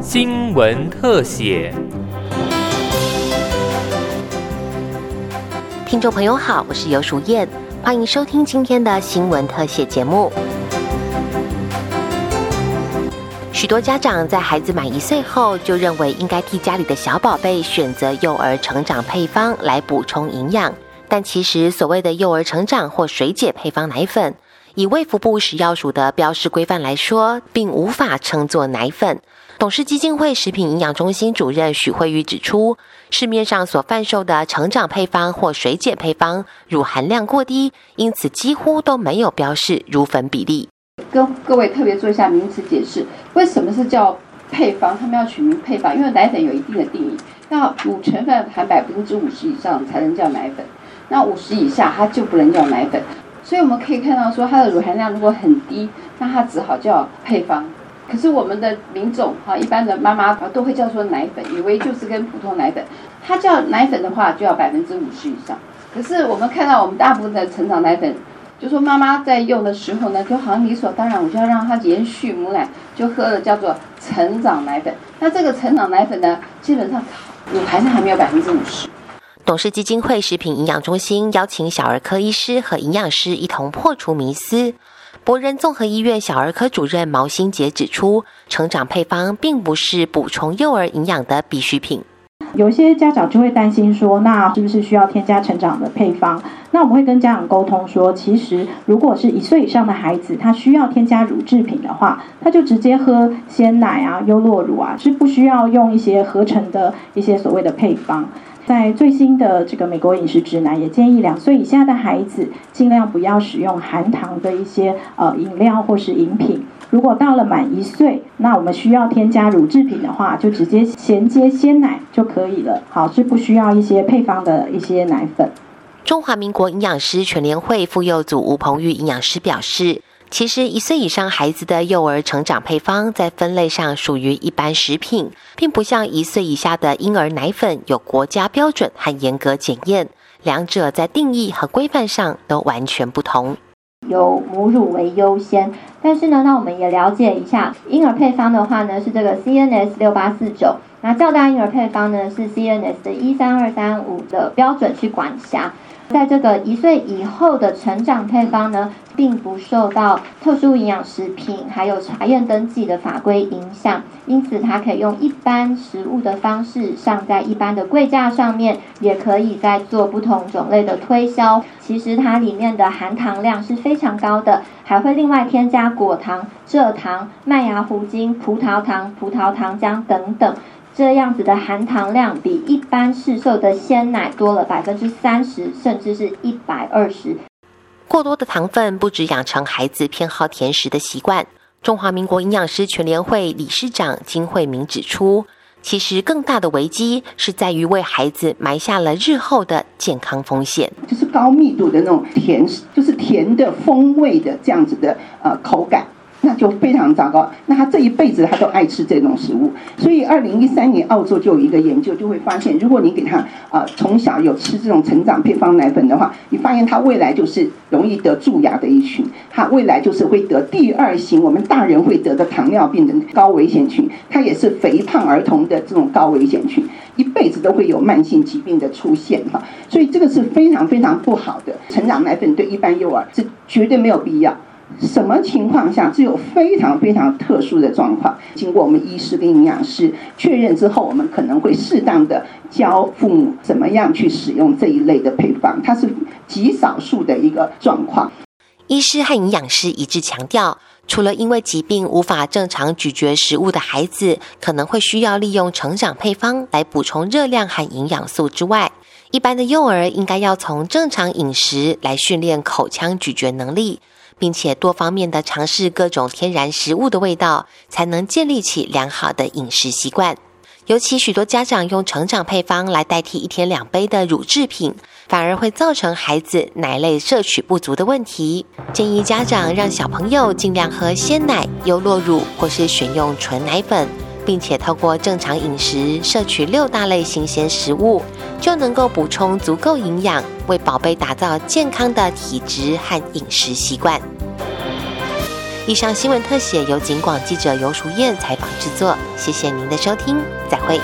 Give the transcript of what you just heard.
新闻特写。听众朋友好，我是尤淑燕，欢迎收听今天的新闻特写节目。许多家长在孩子满一岁后，就认为应该替家里的小宝贝选择幼儿成长配方来补充营养，但其实所谓的幼儿成长或水解配方奶粉，以卫福部食药署的标示规范来说，并无法称作奶粉。董事基金会食品营养中心主任许慧玉指出，市面上所贩售的成长配方或水解配方，乳含量过低，因此几乎都没有标示乳粉比例。跟各位特别做一下名词解释，为什么是叫配方？他们要取名配方，因为奶粉有一定的定义，那乳成分含百分之五十以上才能叫奶粉，那五十以下它就不能叫奶粉。所以我们可以看到说，它的乳含量如果很低，那它只好叫配方。可是我们的民众哈，一般的妈妈都会叫做奶粉，以为就是跟普通奶粉。它叫奶粉的话，就要百分之五十以上。可是我们看到我们大部分的成长奶粉，就说妈妈在用的时候呢，就好像理所当然，我就要让她延续母奶，就喝了叫做成长奶粉。那这个成长奶粉呢，基本上乳含量还没有百分之五十。董事基金会食品营养中心邀请小儿科医师和营养师一同破除迷思。博仁综合医院小儿科主任毛新杰指出，成长配方并不是补充幼儿营养的必需品。有些家长就会担心说，那是不是需要添加成长的配方？那我们会跟家长沟通说，其实如果是一岁以上的孩子，他需要添加乳制品的话，他就直接喝鲜奶啊、优酪乳啊，是不需要用一些合成的一些所谓的配方。在最新的这个美国饮食指南也建议，两岁以下的孩子尽量不要使用含糖的一些呃饮料或是饮品。如果到了满一岁，那我们需要添加乳制品的话，就直接衔接鲜奶就可以了。好，是不需要一些配方的一些奶粉。中华民国营养师全联会妇幼组吴鹏玉营养师表示。其实，一岁以上孩子的幼儿成长配方在分类上属于一般食品，并不像一岁以下的婴儿奶粉有国家标准和严格检验，两者在定义和规范上都完全不同。由母乳为优先，但是呢，那我们也了解一下婴儿配方的话呢，是这个 CNS 六八四九，那较大婴儿配方呢是 CNS 的一三二三五的标准去管辖。在这个一岁以后的成长配方呢，并不受到特殊营养食品还有查验登记的法规影响，因此它可以用一般食物的方式上在一般的柜架上面，也可以在做不同种类的推销。其实它里面的含糖量是非常高的，还会另外添加果糖、蔗糖、麦芽糊精、葡萄糖、葡萄糖浆等等。这样子的含糖量比一般市售的鲜奶多了百分之三十，甚至是一百二十。过多的糖分不止养成孩子偏好甜食的习惯。中华民国营养师全联会理事长金惠明指出，其实更大的危机是在于为孩子埋下了日后的健康风险。就是高密度的那种甜，就是甜的风味的这样子的呃口感。那就非常糟糕。那他这一辈子他都爱吃这种食物，所以二零一三年澳洲就有一个研究，就会发现，如果你给他啊从小有吃这种成长配方奶粉的话，你发现他未来就是容易得蛀牙的一群，他未来就是会得第二型我们大人会得的糖尿病的高危险群，他也是肥胖儿童的这种高危险群，一辈子都会有慢性疾病的出现哈。所以这个是非常非常不好的。成长奶粉对一般幼儿是绝对没有必要。什么情况下只有非常非常特殊的状况，经过我们医师跟营养师确认之后，我们可能会适当的教父母怎么样去使用这一类的配方，它是极少数的一个状况。医师和营养师一致强调，除了因为疾病无法正常咀嚼食物的孩子，可能会需要利用成长配方来补充热量和营养素之外，一般的幼儿应该要从正常饮食来训练口腔咀嚼能力。并且多方面的尝试各种天然食物的味道，才能建立起良好的饮食习惯。尤其许多家长用成长配方来代替一天两杯的乳制品，反而会造成孩子奶类摄取不足的问题。建议家长让小朋友尽量喝鲜奶、优酪乳，或是选用纯奶粉。并且透过正常饮食摄取六大类新鲜食物，就能够补充足够营养，为宝贝打造健康的体质和饮食习惯。以上新闻特写由警广记者尤淑燕采访制作，谢谢您的收听，再会。